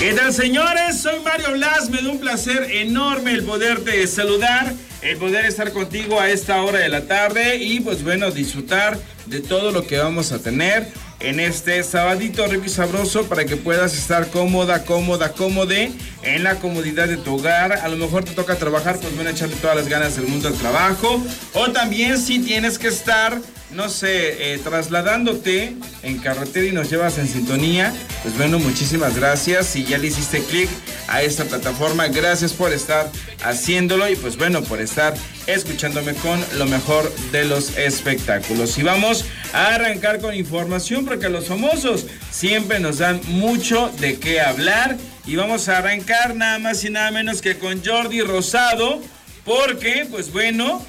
¿Qué tal, señores? Soy Mario Blas. Me da un placer enorme el poderte saludar, el poder estar contigo a esta hora de la tarde y, pues bueno, disfrutar de todo lo que vamos a tener en este sabadito rico y sabroso para que puedas estar cómoda, cómoda, cómode en la comodidad de tu hogar. A lo mejor te toca trabajar, pues bueno, echarle todas las ganas del mundo al trabajo. O también si tienes que estar no sé, eh, trasladándote en carretera y nos llevas en sintonía, pues bueno, muchísimas gracias. Si ya le hiciste clic a esta plataforma, gracias por estar haciéndolo y pues bueno, por estar escuchándome con lo mejor de los espectáculos. Y vamos a arrancar con información porque los famosos siempre nos dan mucho de qué hablar. Y vamos a arrancar nada más y nada menos que con Jordi Rosado, porque pues bueno,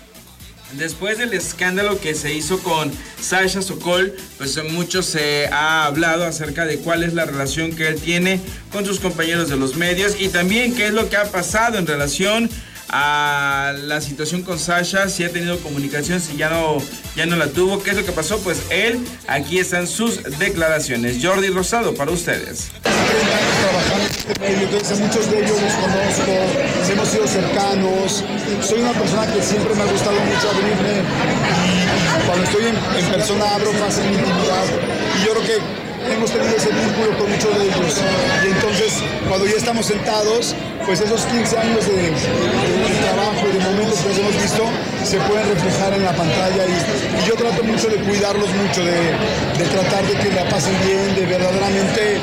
Después del escándalo que se hizo con Sasha Sokol, pues mucho se ha hablado acerca de cuál es la relación que él tiene con sus compañeros de los medios y también qué es lo que ha pasado en relación a la situación con Sasha, si ha tenido comunicación, si ya no, ya no la tuvo, qué es lo que pasó, pues él, aquí están sus declaraciones. Jordi Rosado, para ustedes. Trabajando en este medio, entonces muchos de ellos los conozco, hemos sido cercanos, soy una persona que siempre me ha gustado mucho abrirme y cuando estoy en, persona abro en mi intimidad y yo creo que hemos tenido ese vínculo con muchos de ellos. Y entonces, cuando ya estamos sentados, pues esos 15 años de, trabajo y de momentos que nos hemos visto se pueden reflejar en la pantalla. Y, yo trato mucho de cuidarlos mucho, de tratar de que la pasen bien, de verdaderamente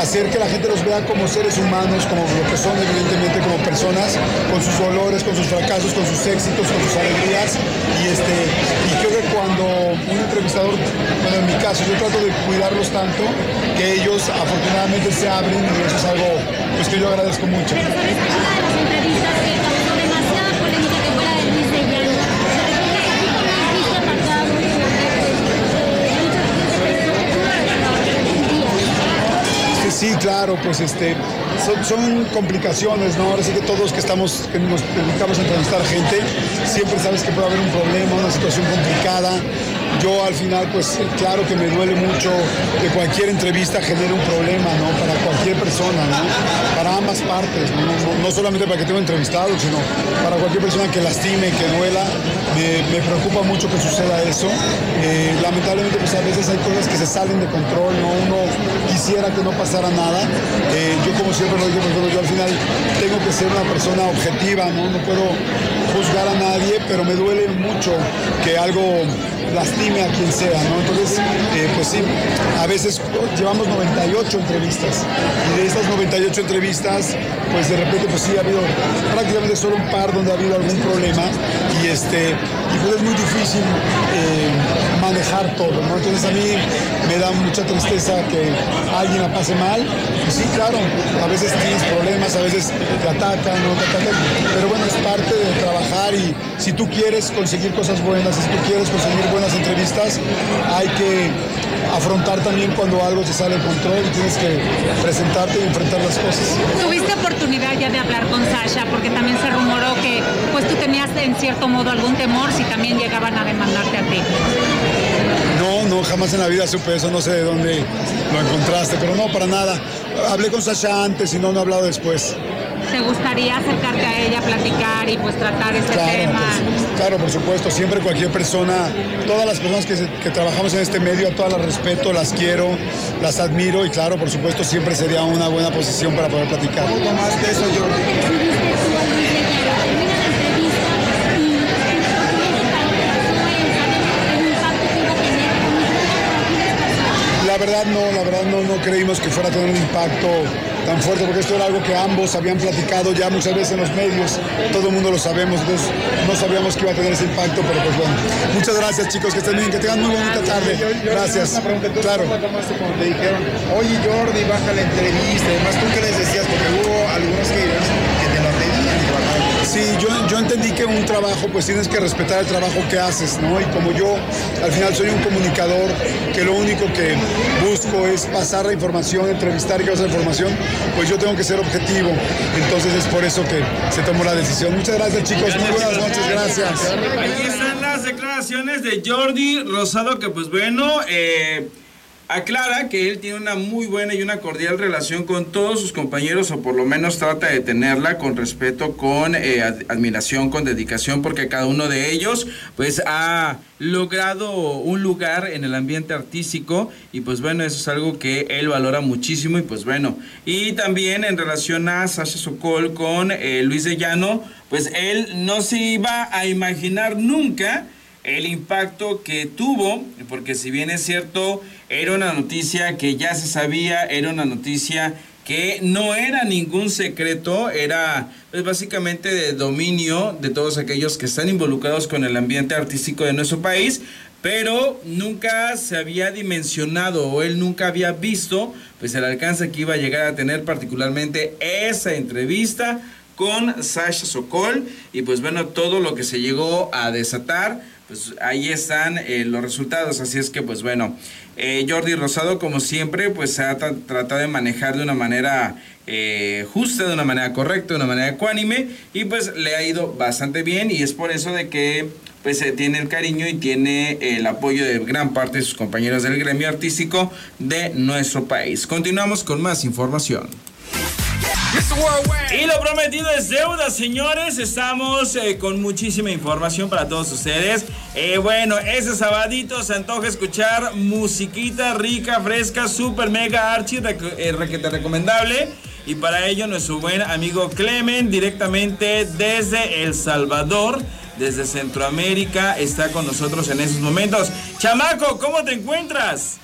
hacer que la gente los vea como seres humanos, como lo que son evidentemente como personas, con sus dolores, con sus fracasos, con sus éxitos, con sus alegrías. Y, este, y creo que cuando un entrevistador, bueno en mi caso, yo trato de cuidarlos tanto que ellos afortunadamente se abren y eso es algo pues, que yo agradezco mucho. Sí, claro, pues este, son, complicaciones, ¿no? Ahora sí que todos que estamos, que nos dedicamos a entrevistar gente, siempre sabes que puede haber un problema, una situación complicada. Yo al final, pues claro que me duele mucho que cualquier entrevista genere un problema, ¿no? Para cualquier persona, ¿no? Para ambas partes, ¿no? solamente para que tenga entrevistado, sino para cualquier persona que lastime, que duela. Me, preocupa mucho que suceda eso. Eh, lamentablemente, pues a veces hay cosas que se salen de control, ¿no? Uno quisiera que no pasara nada. Eh, yo como siempre lo digo, pues, yo al final tengo que ser una persona objetiva, ¿no? No puedo juzgar a nadie, pero me duele mucho que algo lastime a quien sea, ¿no? Entonces, eh, pues sí, a veces llevamos 98 entrevistas y de estas 98 entrevistas, pues de repente pues sí ha habido prácticamente solo un par donde ha habido algún problema y este, y pues es muy difícil eh, manejar todo, ¿no? Entonces a mí me da mucha tristeza que alguien la pase mal, y sí, claro, a veces tienes problemas, a veces te atacan, no te atacan, pero bueno, es parte de trabajar y si tú quieres conseguir cosas buenas, si tú quieres conseguir buenas entrevistas, hay que afrontar también cuando algo se sale de control y tienes que presentarte y enfrentar las cosas. ¿Tuviste oportunidad ya de hablar con Sasha? Porque también se rumoró que pues tú tenías en cierto modo algún temor si también llegaban a demandarte a ti. No, jamás en la vida supe eso, no sé de dónde lo encontraste, pero no, para nada. Hablé con Sasha antes y no, no he hablado después. ¿Te gustaría acercarte a ella, platicar y pues tratar este tema? claro, por supuesto, siempre cualquier persona, todas las personas que, trabajamos en este medio, a todas las respeto, las quiero, las admiro y claro, por supuesto, siempre sería una buena posición para poder platicar. más de eso, La verdad no, la verdad no, no creímos que fuera a tener un impacto tan fuerte, porque esto era algo que ambos habían platicado ya muchas veces en los medios, todo el mundo lo sabemos, entonces no sabíamos que iba a tener ese impacto, pero pues bueno. Muchas gracias chicos, que estén bien, que tengan muy bonita tarde. Gracias. Claro. Cuando te dijeron, oye Jordi, baja la entrevista, además tú qué les decías, porque hubo algunos entendí que un trabajo, pues tienes que respetar el trabajo que haces, ¿no? Y como yo al final soy un comunicador que lo único que busco es pasar la información, entrevistar y pasar información, pues yo tengo que ser objetivo. Entonces es por eso que se tomó la decisión. Muchas gracias, chicos. Muy buenas noches. Gracias. Ahí están las declaraciones de Jordi Rosado, que pues bueno, eh aclara que él tiene una muy buena y una cordial relación con todos sus compañeros, o por lo menos trata de tenerla con respeto, con eh, admiración, con dedicación, porque cada uno de ellos pues ha logrado un lugar en el ambiente artístico y pues bueno, eso es algo que él valora muchísimo y pues bueno, y también en relación a Sasha Sokol con eh, Luis de Llano, pues él no se iba a imaginar nunca el impacto que tuvo, porque si bien es cierto, era una noticia que ya se sabía, era una noticia que no era ningún secreto, era pues, básicamente de dominio de todos aquellos que están involucrados con el ambiente artístico de nuestro país, pero nunca se había dimensionado o él nunca había visto pues el alcance que iba a llegar a tener particularmente esa entrevista con Sasha Sokol. Y pues bueno, todo lo que se llegó a desatar, pues ahí están eh, los resultados, así es que pues bueno, eh, Jordi Rosado como siempre pues se ha tratado de manejar de una manera eh, justa, de una manera correcta, de una manera ecuánime y pues le ha ido bastante bien y es por eso de que pues tiene el cariño y tiene el apoyo de gran parte de sus compañeros del gremio artístico de nuestro país. Continuamos con más información. Y lo prometido es deuda, señores. Estamos eh, con muchísima información para todos ustedes. Eh, bueno, ese sabadito se antoja escuchar musiquita rica, fresca, super mega archi, eh, requete recomendable. Y para ello nuestro buen amigo Clemen, directamente desde El Salvador, desde Centroamérica, está con nosotros en esos momentos. Chamaco, ¿cómo te encuentras?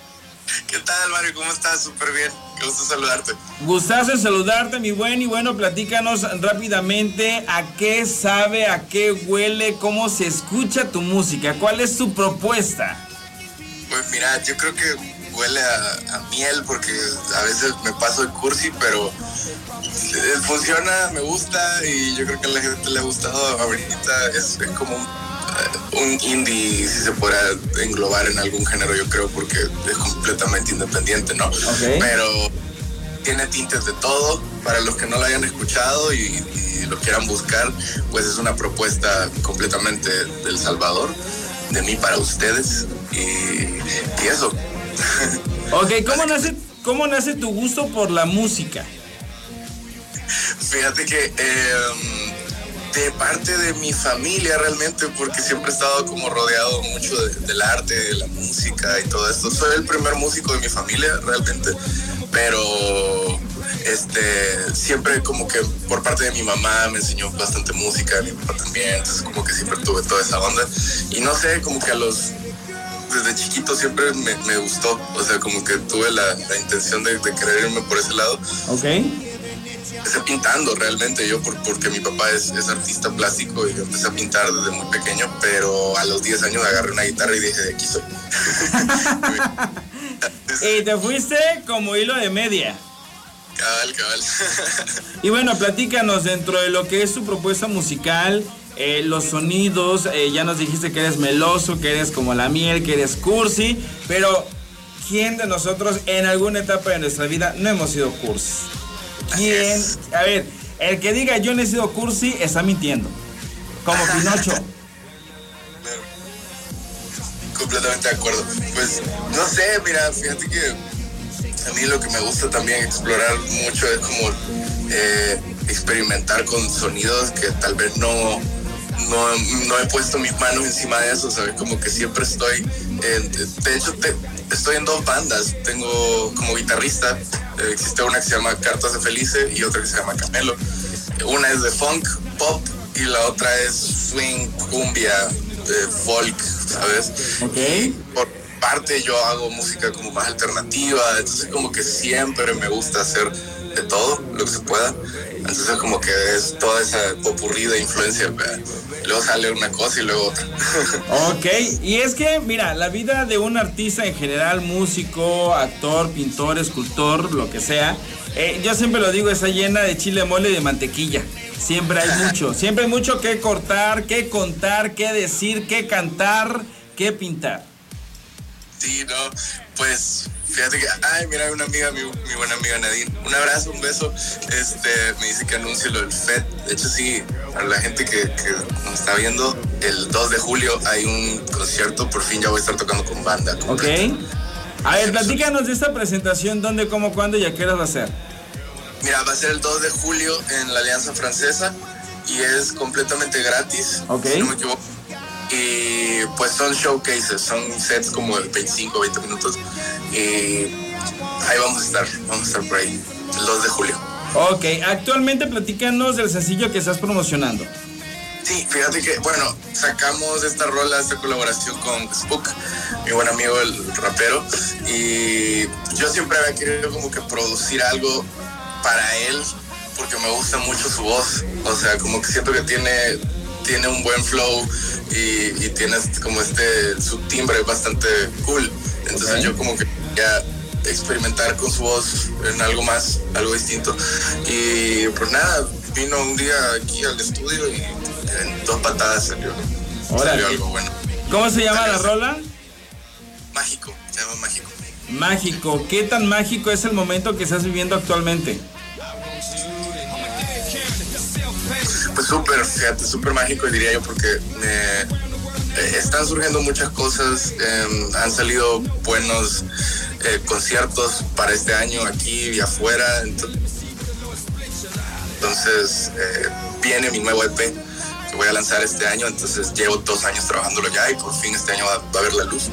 ¿Qué tal, Mario? ¿Cómo estás? Súper bien. Qué gusto saludarte. Gustazo saludarte, mi buen. Y bueno, platícanos rápidamente a qué sabe, a qué huele, cómo se escucha tu música. ¿Cuál es tu propuesta? Pues mira, yo creo que huele a, miel porque a veces me paso el cursi, pero funciona, me gusta y yo creo que a la gente le ha gustado ahorita. Es, es como un un indie, si se pueda englobar en algún género, yo creo, porque es completamente independiente, ¿no? Pero tiene tintes de todo. Para los que no lo hayan escuchado y, lo quieran buscar, pues es una propuesta completamente del Salvador, de mí para ustedes. Y, eso. Ok, ¿cómo nace, ¿cómo nace tu gusto por la música? Fíjate que eh, de parte de mi familia realmente, porque siempre he estado como rodeado mucho del arte, de la música y todo esto. Soy el primer músico de mi familia realmente, pero este siempre como que por parte de mi mamá me enseñó bastante música, mi papá también, entonces como que siempre tuve toda esa onda. Y no sé, como que a los desde chiquito siempre me, gustó, o sea, como que tuve la, intención de, de querer irme por ese lado. Ok empecé pintando realmente yo porque mi papá es, artista plástico y yo empecé a pintar desde muy pequeño, pero a los 10 años agarré una guitarra y dije, de aquí soy. y te fuiste como hilo de media. Cabal, cabal. y bueno, platícanos dentro de lo que es tu propuesta musical, eh, los sonidos, eh, ya nos dijiste que eres meloso, que eres como la miel, que eres cursi, pero ¿quién de nosotros en alguna etapa de nuestra vida no hemos sido cursi? ¿Quién? A ver, el que diga yo no he sido cursi está mintiendo. Como Pinocho. Completamente de acuerdo. Pues no sé, mira, fíjate que a mí lo que me gusta también explorar mucho es como eh, experimentar con sonidos que tal vez no, no, he puesto mis manos encima de eso, ¿sabes? Como que siempre estoy, de hecho estoy en dos bandas, tengo como guitarrista eh, existe una que se llama Cartas de Felice y otra que se llama Camelo. Una es de funk, pop y la otra es swing, cumbia, folk, ¿sabes? Y por parte yo hago música como más alternativa, entonces como que siempre me gusta hacer de todo lo que se pueda. Entonces como que es toda esa popurrida influencia. Luego sale una cosa y luego otra. ok, y es que, mira, la vida de un artista en general, músico, actor, pintor, escultor, lo que sea, eh, yo siempre lo digo, está llena de chile mole y de mantequilla. Siempre hay mucho, siempre hay mucho que cortar, que contar, que decir, que cantar, que pintar. Sí, no, pues Fíjate que, ay, mira, una amiga, mi, buena amiga Nadine, un abrazo, un beso. Este, me dice que anuncie lo del FED. De hecho, sí, para la gente que, nos está viendo, el 2 de julio hay un concierto, por fin ya voy a estar tocando con banda. Ok. A ver, platícanos de esta presentación, dónde, cómo, cuándo y a qué hora va a ser. Mira, va a ser el 2 de julio en la Alianza Francesa y es completamente gratis, Ok. si no me equivoco. Y pues son showcases, son sets como de 25, 20 minutos. Y ahí vamos a estar, vamos a estar por ahí, el 2 de julio. Ok, actualmente platícanos del sencillo que estás promocionando. Sí, fíjate que, bueno, sacamos esta rola, esta colaboración con Spook, mi buen amigo el rapero, y yo siempre había querido como que producir algo para él, porque me gusta mucho su voz, o sea, como que siento que tiene, tiene un buen flow y, y tiene como este, su timbre es bastante cool, entonces yo como que ya experimentar con su voz en algo más, algo distinto. Y pues nada, vino un día aquí al estudio y en dos patadas salió, salió algo bueno. ¿Cómo se llama la rola? Mágico, se llama Mágico. Mágico. ¿Qué tan mágico es el momento que estás viviendo actualmente? Pues súper, fíjate, súper mágico diría yo porque eh, eh, están surgiendo muchas cosas, eh, han salido buenos eh, conciertos para este año aquí y afuera, ento- entonces eh, viene mi nuevo EP que voy a lanzar este año, entonces llevo dos años trabajándolo ya y por fin este año va, va a ver la luz.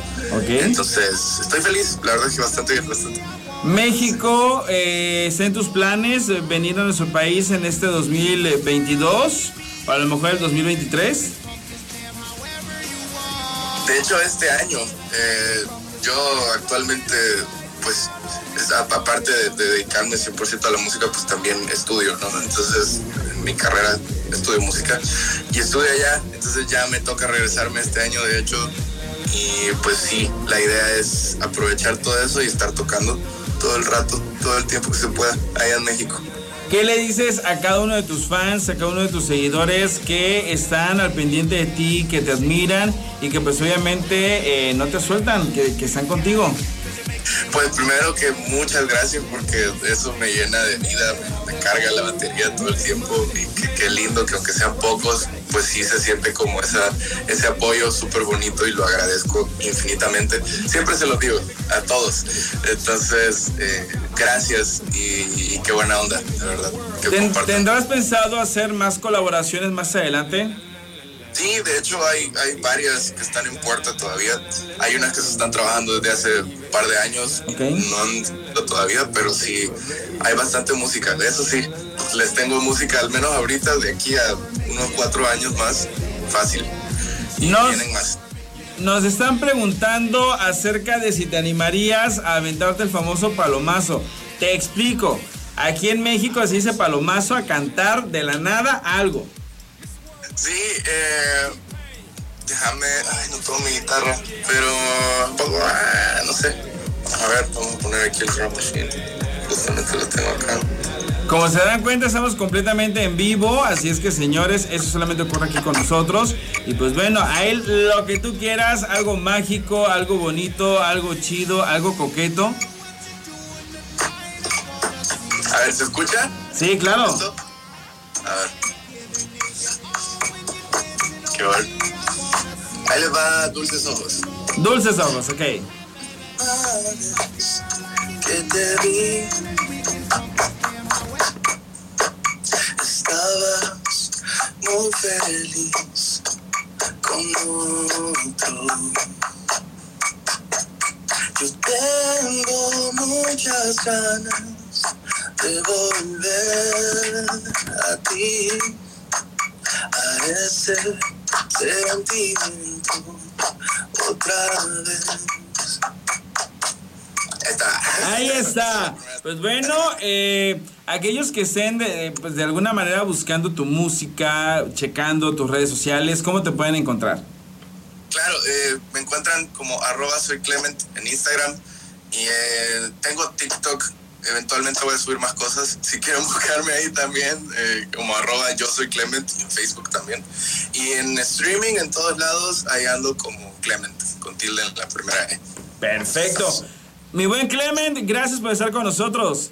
Entonces estoy feliz, la verdad es que bastante bien, bastante. México, eh, ¿está en tus planes venir a nuestro país en este 2022? O a lo mejor el 2023. De hecho, este año, eh, yo actualmente, pues, aparte de, de dedicarme 100% a la música, pues también estudio, ¿no? Entonces, en mi carrera estudio música y estudio allá, entonces ya me toca regresarme este año, de hecho, y pues sí, la idea es aprovechar todo eso y estar tocando todo el rato, todo el tiempo que se pueda, allá en México. ¿Qué le dices a cada uno de tus fans, a cada uno de tus seguidores que están al pendiente de ti, que te admiran y que pues obviamente eh, no te sueltan, que, que están contigo? Pues primero que muchas gracias porque eso me llena de vida, me, carga la batería todo el tiempo y qué lindo que aunque sean pocos, pues sí se siente como esa, ese apoyo súper bonito y lo agradezco infinitamente. Siempre se lo digo a todos. Entonces, eh, gracias y, y qué buena onda, de verdad. Ten-. ¿Tendrás pensado hacer más colaboraciones más adelante? Sí, de hecho hay, hay varias que están en puerta todavía. Hay unas que se están trabajando desde hace par de años. No han todavía, pero sí hay bastante música. Eso sí, les tengo música al menos ahorita de aquí a unos cuatro años más. Fácil. Y Nos- vienen más. Nos están preguntando acerca de si te animarías a aventarte el famoso palomazo. Te explico. Aquí en México se dice palomazo a cantar de la nada algo. Sí, eh, déjame. Ay, no tengo mi guitarra, pero. ah, no sé. A ver, vamos a poner aquí el drum machine. Justamente lo tengo acá. Como se dan cuenta, estamos completamente en vivo, así es que señores, eso solamente ocurre aquí con nosotros. Y pues bueno, a él lo que tú quieras, algo mágico, algo bonito, algo chido, algo coqueto. A ver, ¿se escucha? Sí, claro. A ver. Qué bueno. Ahí les va Dulces Ojos. Dulces ojos, ok. Que te vi. Estabas muy feliz con otro. Yo tengo muchas ganas de volver a ti, a ese sentimiento otra vez. Ahí está. Ahí está. Pues bueno, eh, aquellos que estén de, pues de alguna manera buscando tu música, checando tus redes sociales, ¿cómo te pueden encontrar? Claro, eh, me encuentran como arroba soy Clement en Instagram y eh, tengo TikTok. Eventualmente voy a subir más cosas. Si quieren buscarme ahí también, eh, como arroba yo soy Clement, en Facebook también. Y en streaming, en todos lados, ahí ando como Clement, con tilde en la primera E. Perfecto. Mi buen Clement, gracias por estar con nosotros.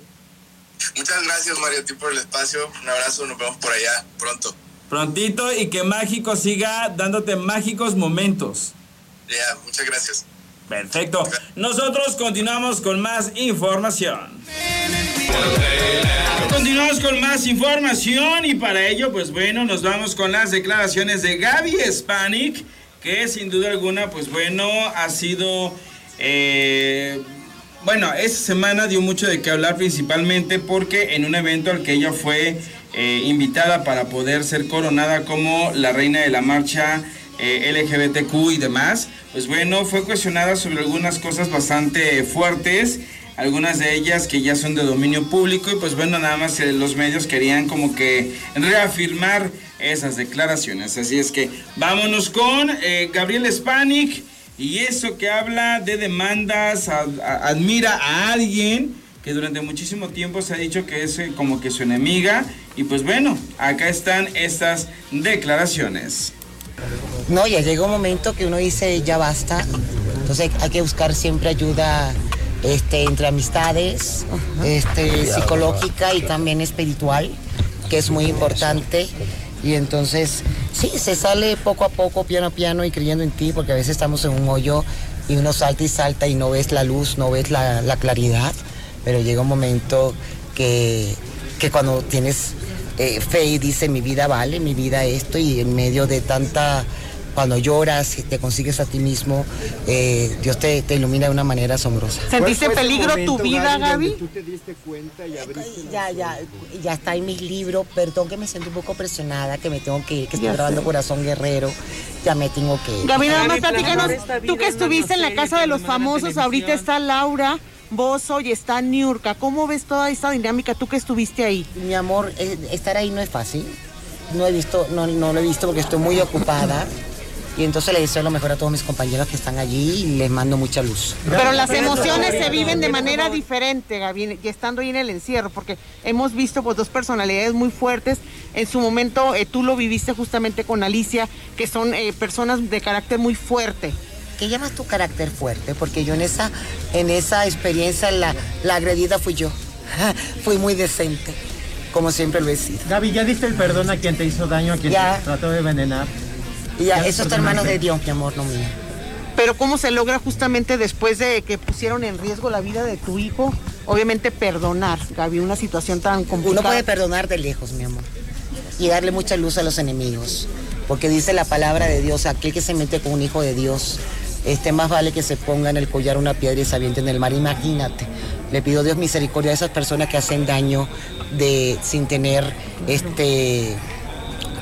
Muchas gracias, Mario, a ti por el espacio. Un abrazo, nos vemos por allá pronto. Prontito y que Mágico siga dándote mágicos momentos. Ya, muchas gracias. Perfecto. Nosotros continuamos con más información. Continuamos con más información y para ello, pues bueno, nos vamos con las declaraciones de Gaby Spanik, que sin duda alguna, pues bueno, ha sido... Eh, bueno, esta semana dio mucho de qué hablar principalmente porque en un evento al que ella fue eh, invitada para poder ser coronada como la reina de la marcha eh, LGBTQ y demás, pues bueno, fue cuestionada sobre algunas cosas bastante fuertes algunas de ellas que ya son de dominio público y pues bueno, nada más eh, los medios querían como que reafirmar esas declaraciones. Así es que vámonos con eh, Gabriel Spanik y eso que habla de demandas, admira a alguien que durante muchísimo tiempo se ha dicho que es como que su enemiga y pues bueno, acá están estas declaraciones. No, ya llega un momento que uno dice ya basta, entonces hay que buscar siempre ayuda este, entre amistades, este, psicológica y también espiritual, que es muy importante. Y entonces, sí, se sale poco a poco, piano a piano y creyendo en ti, porque a veces estamos en un hoyo y uno salta y salta y no ves la luz, no ves la, claridad, pero llega un momento que, que cuando tienes eh, fe y dice mi vida vale, mi vida esto, y en medio de tanta cuando lloras y te consigues a ti mismo, eh, Dios te, ilumina de una manera asombrosa. ¿Sentiste peligro tu vida, Gaby? Tú te diste cuenta y abriste ya, ya, ya está en mis libros. Perdón que me siento un poco presionada, que me tengo que ir, que estoy grabando Corazón Guerrero. Ya me tengo que ir. Gaby, nada más platícanos. Tú que estuviste en la casa de los famosos, ahorita está Laura. Bozo y está Niurka. ¿Cómo ves toda esta dinámica tú que estuviste ahí? Mi amor, eh, estar ahí no es fácil. No he visto, no, no lo he visto porque estoy muy ocupada. Y entonces le deseo lo mejor a todos mis compañeros que están allí y les mando mucha luz. Pero las emociones se viven de manera diferente, Gaby, y estando ahí en el encierro, porque hemos visto pues dos personalidades muy fuertes. En su momento eh, tú lo viviste justamente con Alicia, que son eh, personas de carácter muy fuerte. ¿Qué llamas tu carácter fuerte? Porque yo en esa, en esa experiencia la, la agredida fui yo. fui muy decente, como siempre lo he sido. Gaby, ¿ya diste el perdón a quien te hizo daño, a quien te trató de envenenar? Y ya, eso está en manos de Dios, mi amor, no mío. Pero ¿cómo se logra justamente después de que pusieron en riesgo la vida de tu hijo? Obviamente perdonar, Gaby, una situación tan complicada. Uno puede perdonar de lejos, mi amor. Y darle mucha luz a los enemigos. Porque dice la palabra de Dios, aquel que se mete con un hijo de Dios, este más vale que se ponga en el collar una piedra y se aviente en el mar. Imagínate. Le pido Dios misericordia a esas personas que hacen daño de sin tener este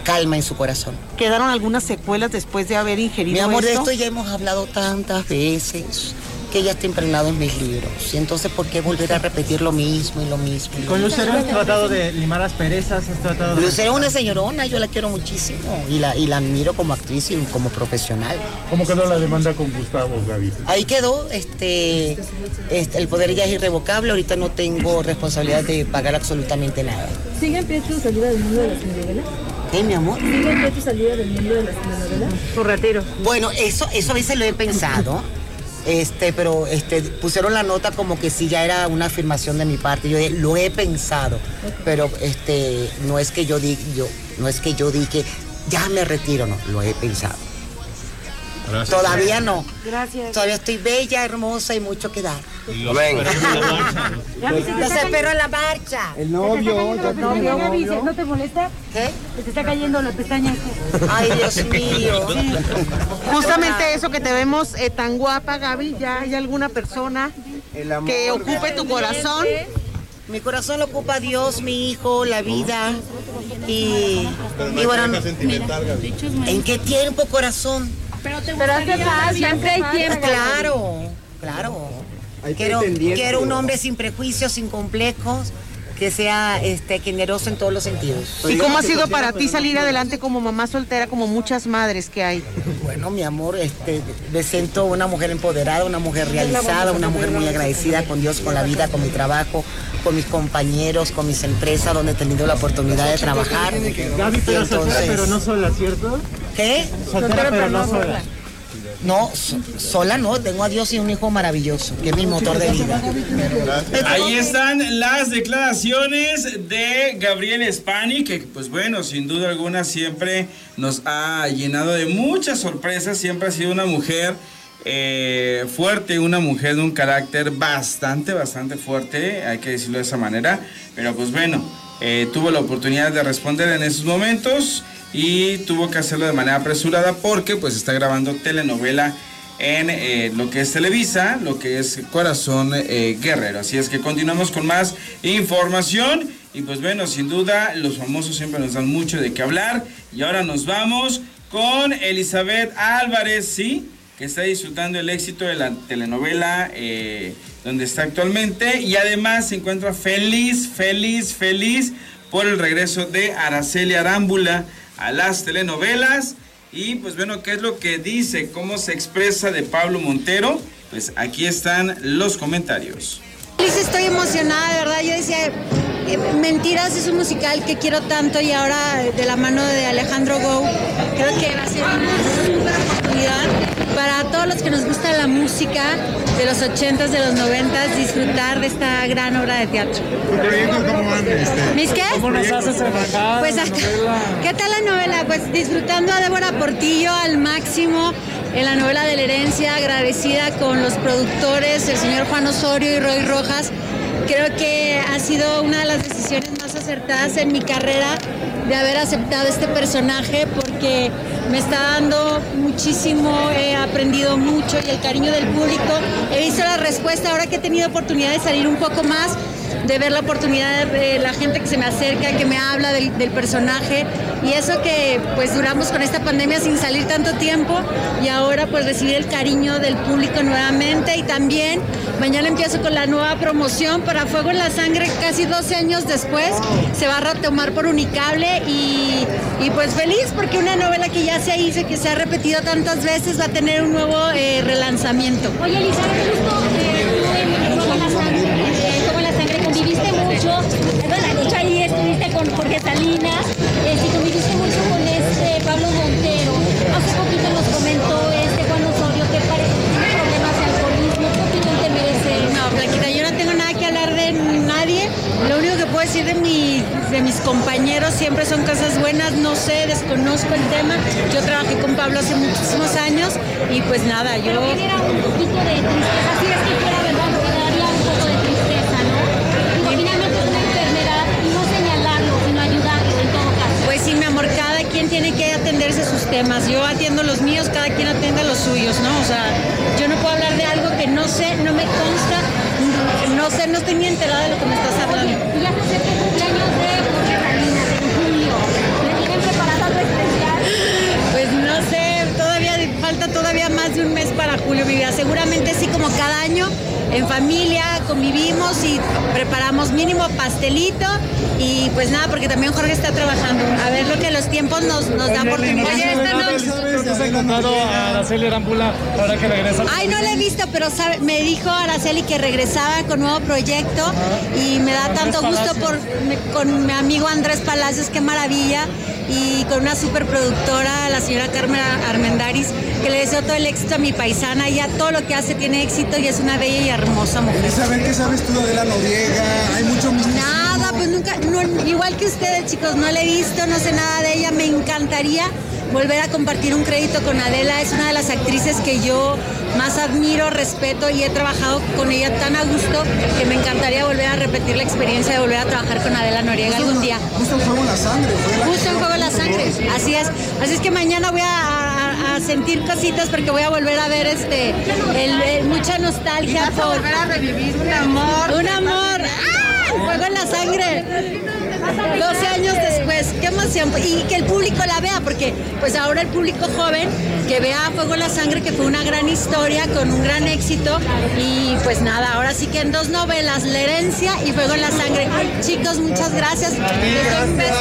calma en su corazón. ¿Quedaron algunas secuelas después de haber ingerido Mi amor, de esto ya hemos hablado tantas veces que ya está impregnado en mis libros. Y entonces, ¿por qué volver a repetir lo mismo y lo mismo? ¿Con Lucero has tratado de limar las perezas? ¿Has tratado Lucero es una señorona, yo la quiero muchísimo y la, y la admiro como actriz y como profesional. ¿Cómo quedó la demanda con Gustavo, Gaby? Ahí quedó, este, este, el poder ya es irrevocable, ahorita no tengo responsabilidad de pagar absolutamente nada. ¿Sigue en pie tu salida del mundo de las telenovelas? ¿Qué, mi amor? ¿Sigue en pie tu salida del mundo de las telenovelas? Su retiro. Bueno, eso, eso a veces lo he pensado. Este, pero este, pusieron la nota como que sí ya era una afirmación de mi parte. Yo lo he pensado, pero este, no es que yo di, yo, no es que yo di que ya me retiro, no, lo he pensado. Todavía no. Gracias. Todavía estoy bella, hermosa y mucho que dar. Amén. Los espero en la marcha. El novio, ya novio. ¿No te molesta? ¿Qué? te está cayendo la pestaña. Ay, Dios mío. Justamente eso que te vemos eh, tan guapa, Gaby, ¿ya hay alguna persona que ocupe tu corazón? Mi corazón lo ocupa Dios, mi hijo, la vida. Y, y bueno, ¿en qué tiempo, corazón? Pero te Pero siempre hay tiempo. Claro, claro. Quiero, quiero un hombre sin prejuicios, sin complejos, que sea este, generoso en todos los sentidos. ¿Y cómo ha sido para ti salir adelante como mamá soltera, como muchas madres que hay? Bueno, mi amor, este, me siento una mujer empoderada, una mujer realizada, una mujer muy agradecida con Dios, con la vida, con mi trabajo, con mis compañeros, con mis empresas, donde he tenido la oportunidad de trabajar. Gaby, pero, entonces... pero no sola, ¿cierto? ¿Qué? Soltera, pero no sola. No, sola no, tengo a Dios y un hijo maravilloso, que es mi motor de vida. Ahí están las declaraciones de Gabriel Spani, que pues bueno, sin duda alguna siempre nos ha llenado de muchas sorpresas, siempre ha sido una mujer eh, fuerte, una mujer de un carácter bastante, bastante fuerte, hay que decirlo de esa manera, pero pues bueno, eh, tuvo la oportunidad de responder en esos momentos y tuvo que hacerlo de manera apresurada porque pues está grabando telenovela en eh, lo que es Televisa, lo que es Corazón eh, Guerrero. Así es que continuamos con más información y pues bueno, sin duda los famosos siempre nos dan mucho de qué hablar y ahora nos vamos con Elizabeth Álvarez, ¿sí? que está disfrutando el éxito de la telenovela eh, donde está actualmente y además se encuentra feliz, feliz, feliz por el regreso de Araceli Arámbula a las telenovelas. Y pues bueno, ¿qué es lo que dice? ¿Cómo se expresa de Pablo Montero? Pues aquí están los comentarios. Feliz, estoy emocionada, de verdad. Yo decía, eh, Mentiras es un musical que quiero tanto y ahora de la mano de Alejandro Gou, creo que va a ser una super oportunidad para todos los que nos gusta la música de los 80s, de los 90s, disfrutar de esta gran obra de teatro. ¿Tu proyecto cómo van? Este? ¿Mis qué? ¿Cómo nos haces arrancar Pues acá-? ¿Qué tal la novela? Pues disfrutando a Débora Portillo al máximo en la novela de la herencia, agradecida con los productores, el señor Juan Osorio y Roy Rojas. Creo que ha sido una de las decisiones más acertadas en mi carrera de haber aceptado este personaje porque me está dando muchísimo, he aprendido mucho y el cariño del público. He visto la respuesta ahora que he tenido oportunidad de salir un poco más de ver la oportunidad de la gente que se me acerca, que me habla del, del personaje. Y eso que pues duramos con esta pandemia sin salir tanto tiempo y ahora pues recibir el cariño del público nuevamente. Y también mañana empiezo con la nueva promoción para Fuego en la Sangre. Casi 12 años después se va a retomar por Unicable. Y, y, pues feliz porque una novela que ya se hizo que se ha repetido tantas veces va a tener un nuevo eh, relanzamiento. Oye, Elizabeth, justo eh, tú en Fuego en la Sangre, eh, Fuego en la Sangre conviviste mucho, bueno, de hecho ahí estuviste con Jorge Salinas, eh, sí, conviviste mucho con este Pablo Montero. Hace poquito nos comentó este Juan Osorio que parece que tiene problemas de alcoholismo. ¿Qué opinión te merece? No, Blanquita, yo no tengo nada que hablar de nadie. Lo único que puedo decir de, mi, de mis compañeros siempre son cosas buenas. No sé, desconozco el tema. Yo trabajé con Pablo hace muchísimos años y pues nada, yo... Pero genera un poquito de tristeza, si quien tiene que atenderse sus temas. Yo atiendo los míos, cada quien atiende los suyos, ¿no? O sea, yo no puedo hablar de algo que no sé, no me consta, no sé, no estoy ni enterada de lo que me estás hablando. Y ya el cumpleaños de Jorge Salinas en julio. ¿Le tienen preparado algo especial? Pues no sé, todavía falta todavía más de un mes para julio, mi vida. Seguramente sí, como cada año, en familia, convivimos y preparamos mínimo pastelito y pues nada, porque también Jorge está trabajando. A ver lo que los tiempos nos, nos da oportunidad. Oye, esta noche... ¿No a Araceli ahora que regresa? Ay, no la he visto, pero sabe- me dijo Araceli que regresaba con nuevo proyecto y me da tanto gusto por, con mi amigo Andrés Palacios, qué maravilla, y con una superproductora, la señora Carmen Armendaris, que le deseo todo el éxito a mi paisana. Ella todo lo que hace tiene éxito y es una bella y hermosa mujer. Elizabeth, ¿qué sabes tú de la Noriega? Hay mucho. Nada, pues nunca, no, igual que ustedes chicos, no la he visto, no sé nada de ella, me encantaría volver a compartir un crédito con Adela, es una de las actrices que yo más admiro, respeto y he trabajado con ella tan a gusto que me encantaría volver a repetir la experiencia de volver a trabajar con Adela Noriega algún día. Justo en Fuego en la Sangre. Justo en Juego de la Sangre, así es. Así es que mañana voy a, sentir cositas porque voy a volver a ver este el- el- mucha nostalgia por volver a revivir un amor. un amor. ¡Ah! Fuego en la sangre. 12 años después, qué emoción. Y que el público la vea, porque pues ahora el público joven que vea Fuego en la Sangre, que fue una gran historia, con un gran éxito. Y pues nada, ahora sí que en dos novelas, La herencia y Fuego en la Sangre. Chicos, muchas gracias. Un beso.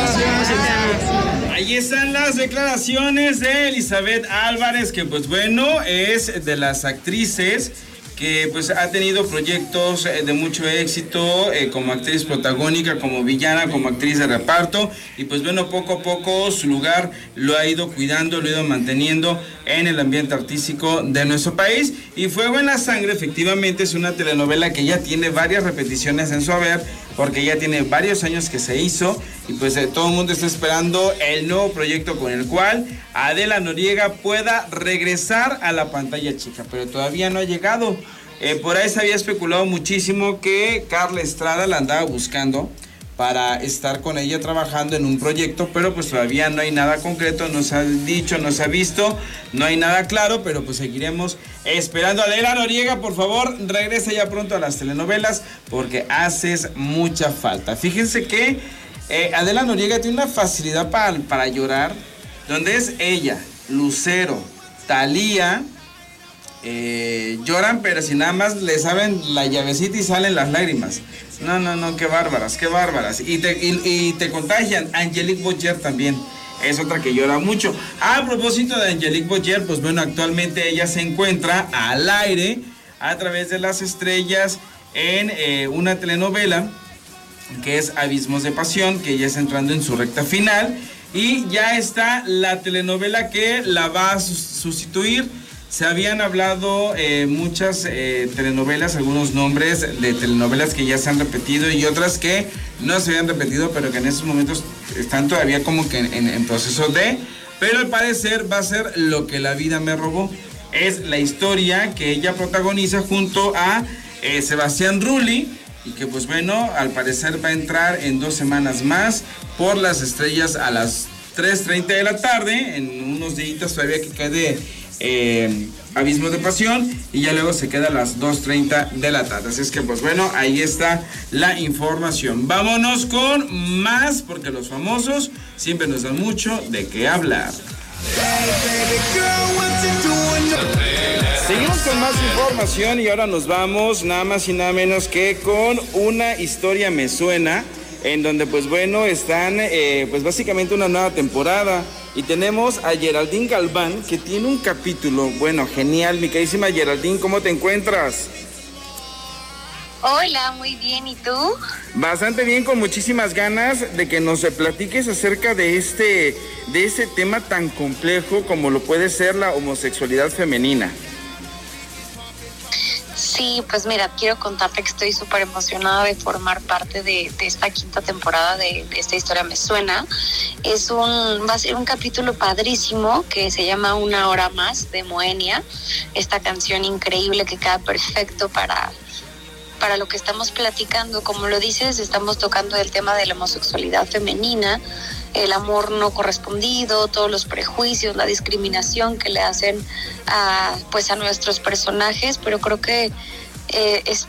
Ahí están las declaraciones de Elizabeth Álvarez, que pues bueno, es de las actrices que pues ha tenido proyectos eh, de mucho éxito eh, como actriz protagónica, como villana, como actriz de reparto. Y pues bueno, poco a poco su lugar lo ha ido cuidando, lo ha ido manteniendo en el ambiente artístico de nuestro país. Y Fuego en la Sangre efectivamente es una telenovela que ya tiene varias repeticiones en su haber porque ya tiene varios años que se hizo y pues eh, todo el mundo está esperando el nuevo proyecto con el cual Adela Noriega pueda regresar a la pantalla chica, pero todavía no ha llegado. Eh, por ahí se había especulado muchísimo que Carla Estrada la andaba buscando para estar con ella trabajando en un proyecto, pero pues todavía no hay nada concreto, no se ha dicho, no se ha visto, no hay nada claro, pero pues seguiremos esperando. Adela Noriega, por favor, regresa ya pronto a las telenovelas porque haces mucha falta. Fíjense que eh, Adela Noriega tiene una facilidad para, para llorar, donde es ella, Lucero, Talía, eh, lloran, pero si nada más le saben la llavecita y salen las lágrimas. No, no, no, qué bárbaras, qué bárbaras. Y te, contagian. Angelique Boyer también es otra que llora mucho. A propósito de Angelique Boyer, pues bueno, actualmente ella se encuentra al aire a través de las estrellas en eh, una telenovela que es Abismos de Pasión, que ya está entrando en su recta final. Y ya está la telenovela que la va a sustituir se habían hablado eh, muchas eh, telenovelas, algunos nombres de telenovelas que ya se han repetido y otras que no se habían repetido, pero que en estos momentos están todavía como que en, proceso de. Pero al parecer va a ser lo que la vida me robó. Es la historia que ella protagoniza junto a eh, Sebastián Rulli y que pues bueno, al parecer va a entrar en dos semanas más por las estrellas a las 3.30 de la tarde, en unos días todavía que quede eh, Abismo de Pasión y ya luego se queda a las 2.30 de la tarde. Así es que pues bueno, ahí está la información. Vámonos con más porque los famosos siempre nos dan mucho de qué hablar. Seguimos con más información y ahora nos vamos nada más y nada menos que con una historia me suena en donde pues bueno están eh, pues básicamente una nueva temporada y tenemos a Geraldine Galván que tiene un capítulo, bueno, genial, mi queridísima Geraldine, ¿cómo te encuentras? Hola, muy bien, ¿y tú? Bastante bien, con muchísimas ganas de que nos platiques acerca de este, de ese tema tan complejo como lo puede ser la homosexualidad femenina. Sí, pues mira, quiero contarte que estoy súper emocionada de formar parte de, esta quinta temporada de, esta historia me suena. Es un, va a ser un capítulo padrísimo que se llama Una hora más de Moenia, esta canción increíble que queda perfecto para, para lo que estamos platicando. Como lo dices, estamos tocando el tema de la homosexualidad femenina, el amor no correspondido, todos los prejuicios, la discriminación que le hacen a, pues a nuestros personajes, pero creo que eh, es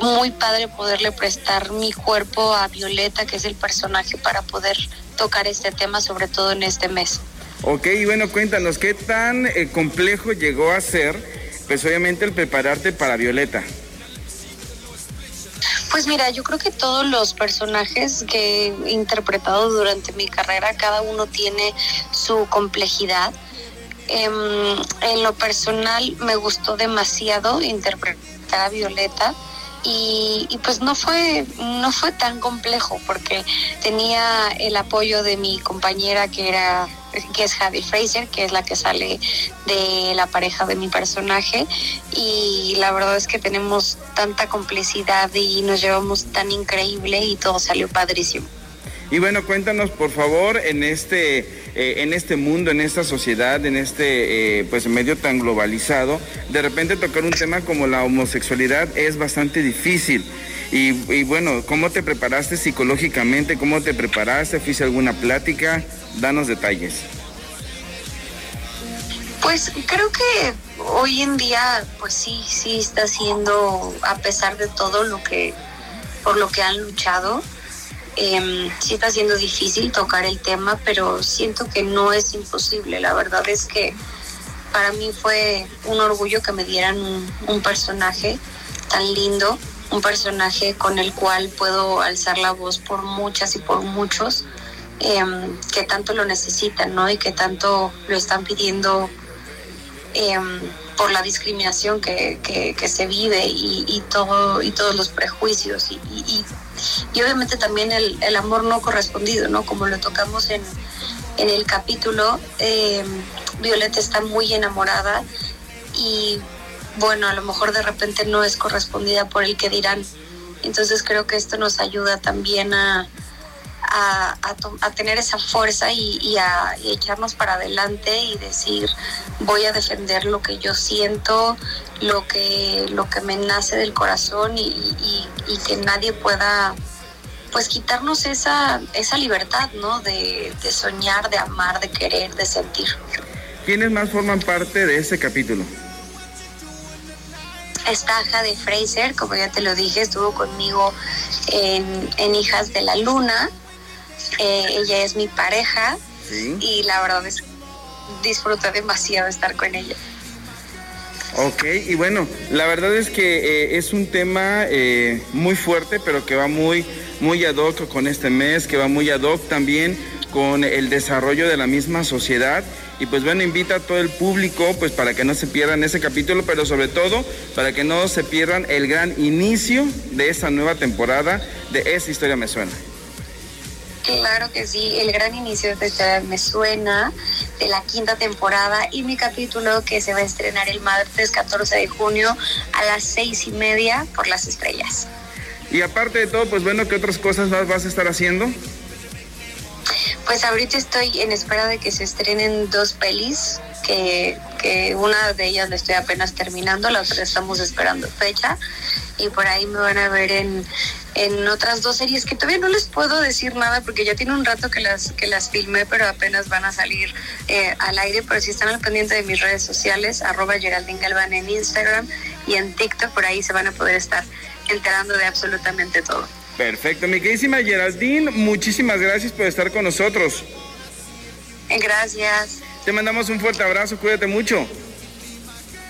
muy padre poderle prestar mi cuerpo a Violeta, que es el personaje, para poder tocar este tema, sobre todo en este mes. Ok, bueno, cuéntanos, ¿qué tan eh, complejo llegó a ser, pues obviamente, el prepararte para Violeta? Pues mira, yo creo que todos los personajes que he interpretado durante mi carrera, cada uno tiene su complejidad. Em, en lo personal me gustó demasiado interpretar a Violeta y, pues no fue no fue tan complejo porque tenía el apoyo de mi compañera que era que es Javi Fraser que es la que sale de la pareja de mi personaje. Y la verdad es que tenemos tanta complicidad y nos llevamos tan increíble y todo salió padrísimo y bueno, cuéntanos por favor en este, eh, en este mundo, en esta sociedad, en este eh, pues medio tan globalizado, de repente tocar un tema como la homosexualidad es bastante difícil. Y, y bueno, ¿cómo te preparaste psicológicamente? ¿Cómo te preparaste? ¿Fuiste alguna plática? Danos detalles. Pues creo que hoy en día, pues sí, sí está siendo, a pesar de todo lo que, por lo que han luchado, eh, sí está siendo difícil tocar el tema, pero siento que no es imposible. La verdad es que para mí fue un orgullo que me dieran un, personaje tan lindo, un personaje con el cual puedo alzar la voz por muchas y por muchos em, que tanto lo necesitan, ¿no? Y que tanto lo están pidiendo em, por la discriminación que, se vive y, todo y todos los prejuicios y, y obviamente también el, el, amor no correspondido, ¿no? Como lo tocamos en, en el capítulo, eh, Violeta está muy enamorada y bueno, a lo mejor de repente no es correspondida por el que dirán, Entonces creo que esto nos ayuda también a, a, tener esa fuerza y, a echarnos para adelante y decir voy a defender lo que yo siento, lo que, lo que me nace del corazón y, que nadie pueda pues quitarnos esa, esa libertad, ¿no? De, de soñar, de amar, de querer, de sentir. ¿Quiénes más forman parte de este capítulo? Estaja de Fraser, como ya te lo dije, estuvo conmigo en, Hijas de la Luna. Eh, ella es mi pareja y la verdad es disfruto demasiado estar con ella. Ok, y bueno, la verdad es que eh, es un tema eh, muy fuerte, pero que va muy, muy ad hoc con este mes, que va muy ad hoc también con el desarrollo de la misma sociedad y pues bueno, invita a todo el público pues para que no se pierdan ese capítulo, pero sobre todo para que no se pierdan el gran inicio de esta nueva temporada de Esa historia me suena. Claro que sí, el gran inicio de esta me suena de la quinta temporada y mi capítulo que se va a estrenar el martes 14 de junio a las seis y media por las estrellas. Y aparte de todo, pues bueno, ¿qué otras cosas más vas a estar haciendo? Pues ahorita estoy en espera de que se estrenen dos pelis, que, que una de ellas la estoy apenas terminando, la otra estamos esperando fecha y por ahí me van a ver en, en otras dos series que todavía no les puedo decir nada porque ya tiene un rato que las que las filmé pero apenas van a salir eh, al aire pero si están al pendiente de mis redes sociales arroba Geraldine Galván en Instagram y en TikTok por ahí se van a poder estar enterando de absolutamente todo. Perfecto, mi queridísima Geraldine, muchísimas gracias por estar con nosotros. Gracias. Te mandamos un fuerte abrazo, cuídate mucho.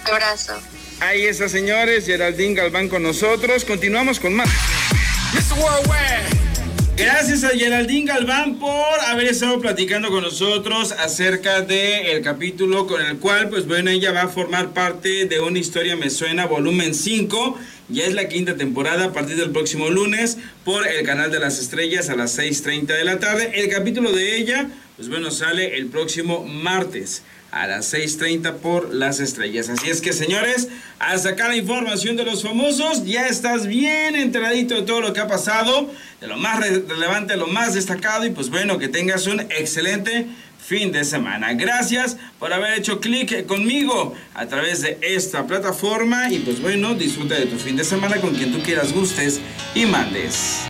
Abrazo. Ahí está, señores, Geraldine Galván con nosotros. Continuamos con más. Gracias a Geraldine Galván por haber estado platicando con nosotros acerca del capítulo con el cual, pues bueno, ella va a formar parte de una historia me suena volumen 5 ya es la quinta temporada a partir del próximo lunes por el canal de las estrellas a las 6.30 de la tarde. El capítulo de ella, pues bueno, sale el próximo martes a las 6.30 por las estrellas. Así es que señores, hasta acá la información de los famosos. Ya estás bien enteradito de todo lo que ha pasado, de lo más relevante, lo más destacado y pues bueno, que tengas un excelente fin de semana. Gracias por haber hecho clic conmigo a través de esta plataforma y pues bueno, disfruta de tu fin de semana con quien tú quieras, gustes y mandes.